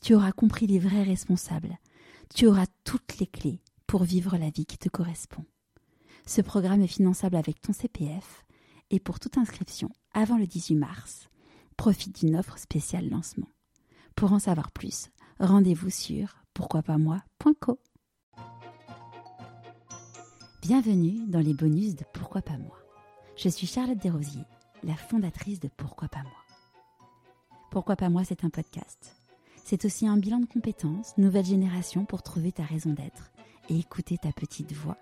tu auras compris les vrais responsables, tu auras toutes les clés pour vivre la vie qui te correspond. Ce programme est finançable avec ton CPF et pour toute inscription avant le 18 mars, profite d'une offre spéciale lancement. Pour en savoir plus, rendez-vous sur pourquoipasmoi.co. Bienvenue dans les bonus de Pourquoi pas moi. Je suis Charlotte Desrosiers, la fondatrice de Pourquoi pas moi. Pourquoi pas moi, c'est un podcast. C'est aussi un bilan de compétences, nouvelle génération pour trouver ta raison d'être et écouter ta petite voix.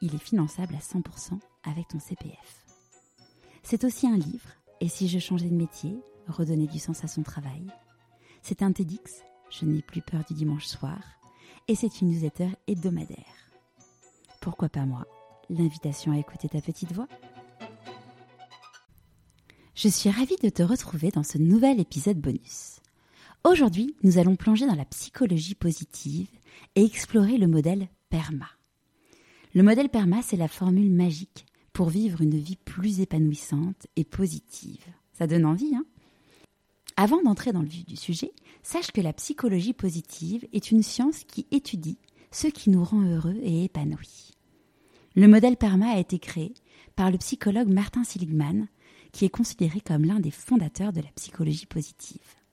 Il est finançable à 100% avec ton CPF. C'est aussi un livre, et si je changeais de métier, redonner du sens à son travail. C'est un TEDx, je n'ai plus peur du dimanche soir, et c'est une newsletter hebdomadaire. Pourquoi pas moi? L'invitation à écouter ta petite voix? Je suis ravie de te retrouver dans ce nouvel épisode bonus. Aujourd'hui, nous allons plonger dans la psychologie positive et explorer le modèle PERMA. Le modèle PERMA, c'est la formule magique pour vivre une vie plus épanouissante et positive. Ça donne envie, hein? Avant d'entrer dans le vif du sujet, sache que la psychologie positive est une science qui étudie ce qui nous rend heureux et épanouis. Le modèle PERMA a été créé par le psychologue Martin Seligman, qui est considéré comme l'un des fondateurs de la psychologie positive.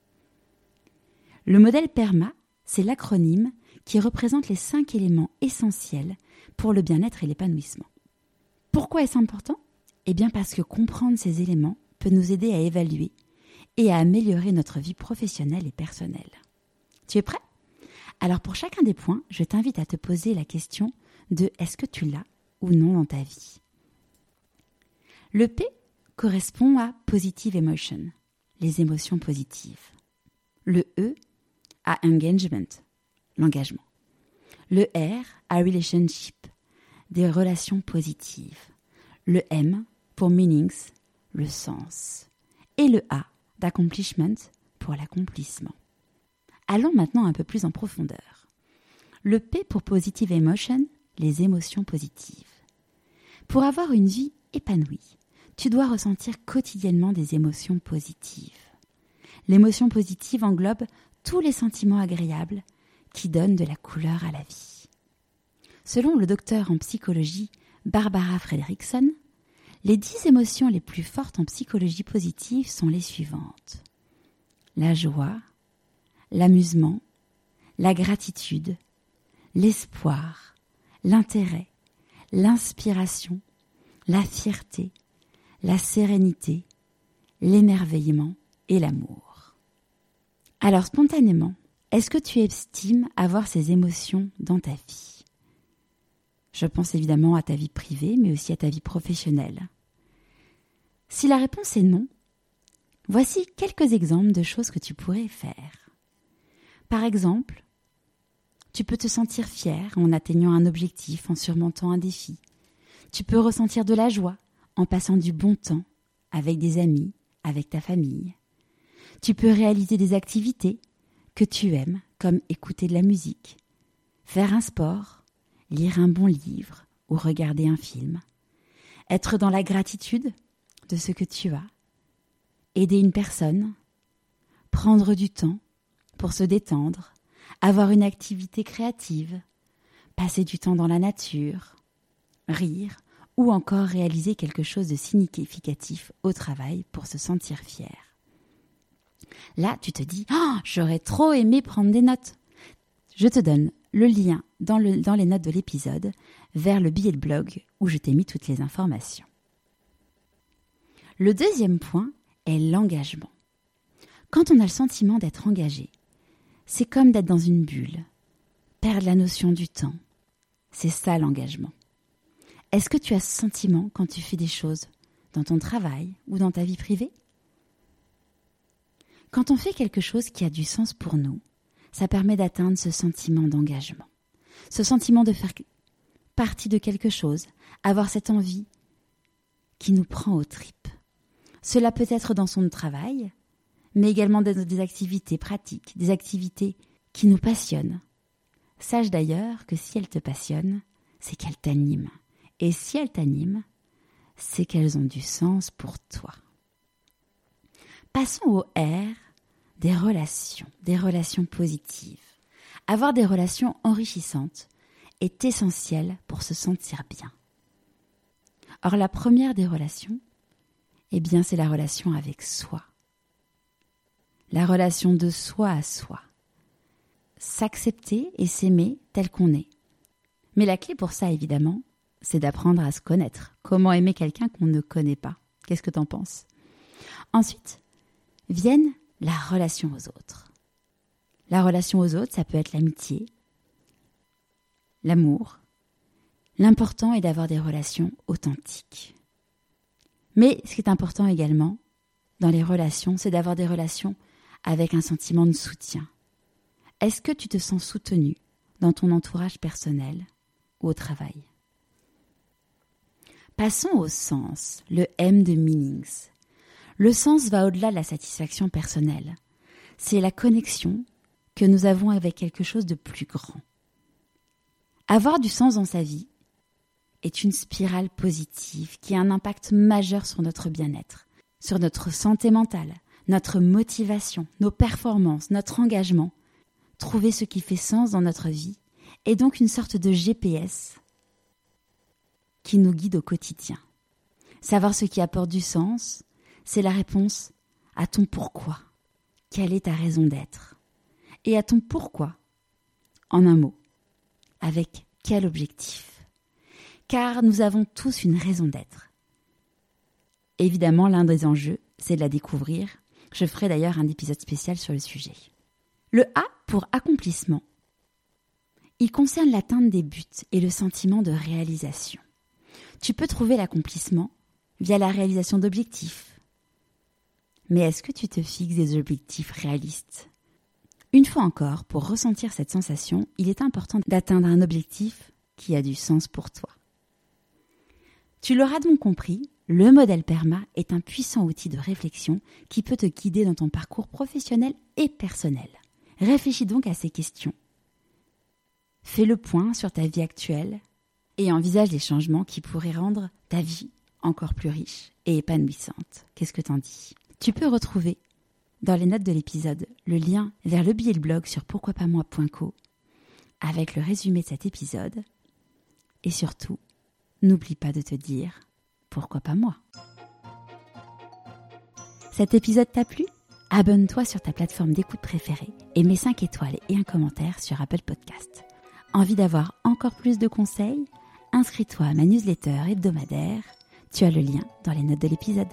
Le modèle PERMA, c'est l'acronyme qui représente les cinq éléments essentiels pour le bien-être et l'épanouissement. Pourquoi est-ce important? Eh bien parce que comprendre ces éléments peut nous aider à évaluer et à améliorer notre vie professionnelle et personnelle. Tu es prêt? Alors pour chacun des points, je t'invite à te poser la question de est-ce que tu l'as ou non dans ta vie? Le P correspond à positive emotion, les émotions positives. Le E à engagement, l'engagement. Le R à relationship, des relations positives. Le M pour meanings, le sens. Et le A d'accomplishment pour l'accomplissement. Allons maintenant un peu plus en profondeur. Le P pour positive emotion, les émotions positives. Pour avoir une vie épanouie, tu dois ressentir quotidiennement des émotions positives. L'émotion positive englobe tous les sentiments agréables qui donnent de la couleur à la vie. Selon le docteur en psychologie Barbara Fredrickson, les dix émotions les plus fortes en psychologie positive sont les suivantes. La joie, l'amusement, la gratitude, l'espoir, l'intérêt, l'inspiration, la fierté, la sérénité, l'émerveillement et l'amour. Alors spontanément, est-ce que tu estimes avoir ces émotions dans ta vie? Je pense évidemment à ta vie privée, mais aussi à ta vie professionnelle. Si la réponse est non, voici quelques exemples de choses que tu pourrais faire. Par exemple, tu peux te sentir fier en atteignant un objectif, en surmontant un défi. Tu peux ressentir de la joie en passant du bon temps avec des amis, avec ta famille. Tu peux réaliser des activités que tu aimes, comme écouter de la musique, faire un sport, lire un bon livre ou regarder un film, être dans la gratitude de ce que tu as, aider une personne, prendre du temps pour se détendre, avoir une activité créative, passer du temps dans la nature, rire ou encore réaliser quelque chose de significatif au travail pour se sentir fier. Là, tu te dis, oh, j'aurais trop aimé prendre des notes. Je te donne le lien dans, dans les notes de l'épisode vers le billet de blog où je t'ai mis toutes les informations. Le deuxième point est l'engagement. Quand on a le sentiment d'être engagé, c'est comme d'être dans une bulle, perdre la notion du temps. C'est ça l'engagement. Est-ce que tu as ce sentiment quand tu fais des choses dans ton travail ou dans ta vie privée? Quand on fait quelque chose qui a du sens pour nous, ça permet d'atteindre ce sentiment d'engagement, ce sentiment de faire partie de quelque chose, avoir cette envie qui nous prend aux tripes. Cela peut être dans son travail, mais également dans des activités pratiques, des activités qui nous passionnent. Sache d'ailleurs que si elles te passionnent, c'est qu'elles t'animent. Et si elles t'animent, c'est qu'elles ont du sens pour toi. Passons au R des relations, des relations positives. Avoir des relations enrichissantes est essentiel pour se sentir bien. Or, la première des relations, eh bien, c'est la relation avec soi. La relation de soi à soi. S'accepter et s'aimer tel qu'on est. Mais la clé pour ça, évidemment, c'est d'apprendre à se connaître. Comment aimer quelqu'un qu'on ne connaît pas? Qu'est-ce que t'en penses? Ensuite, viennent la relation aux autres. La relation aux autres, ça peut être l'amitié, l'amour. L'important est d'avoir des relations authentiques. Mais ce qui est important également dans les relations, c'est d'avoir des relations avec un sentiment de soutien. Est-ce que tu te sens soutenu dans ton entourage personnel ou au travail? Passons au sens, le M de meanings. Le sens va au-delà de la satisfaction personnelle. C'est la connexion que nous avons avec quelque chose de plus grand. Avoir du sens dans sa vie est une spirale positive qui a un impact majeur sur notre bien-être, sur notre santé mentale, notre motivation, nos performances, notre engagement. Trouver ce qui fait sens dans notre vie est donc une sorte de GPS qui nous guide au quotidien. Savoir ce qui apporte du sens, c'est la réponse à ton pourquoi. Quelle est ta raison d'être? Et à ton pourquoi? En un mot, avec quel objectif? Car nous avons tous une raison d'être. Évidemment, l'un des enjeux, c'est de la découvrir. Je ferai d'ailleurs un épisode spécial sur le sujet. Le A pour accomplissement. Il concerne l'atteinte des buts et le sentiment de réalisation. Tu peux trouver l'accomplissement via la réalisation d'objectifs, mais est-ce que tu te fixes des objectifs réalistes? Une fois encore, pour ressentir cette sensation, il est important d'atteindre un objectif qui a du sens pour toi. Tu l'auras donc compris, le modèle PERMA est un puissant outil de réflexion qui peut te guider dans ton parcours professionnel et personnel. Réfléchis donc à ces questions. Fais le point sur ta vie actuelle et envisage les changements qui pourraient rendre ta vie encore plus riche et épanouissante. Qu'est-ce que t'en dis? Tu peux retrouver dans les notes de l'épisode le lien vers le billet de blog sur pourquoipasmoi.co avec le résumé de cet épisode. Et surtout, n'oublie pas de te dire pourquoi pas moi? Cet épisode t'a plu? Abonne-toi sur ta plateforme d'écoute préférée et mets 5 étoiles et un commentaire sur Apple Podcast. Envie d'avoir encore plus de conseils? Inscris-toi à ma newsletter hebdomadaire. Tu as le lien dans les notes de l'épisode.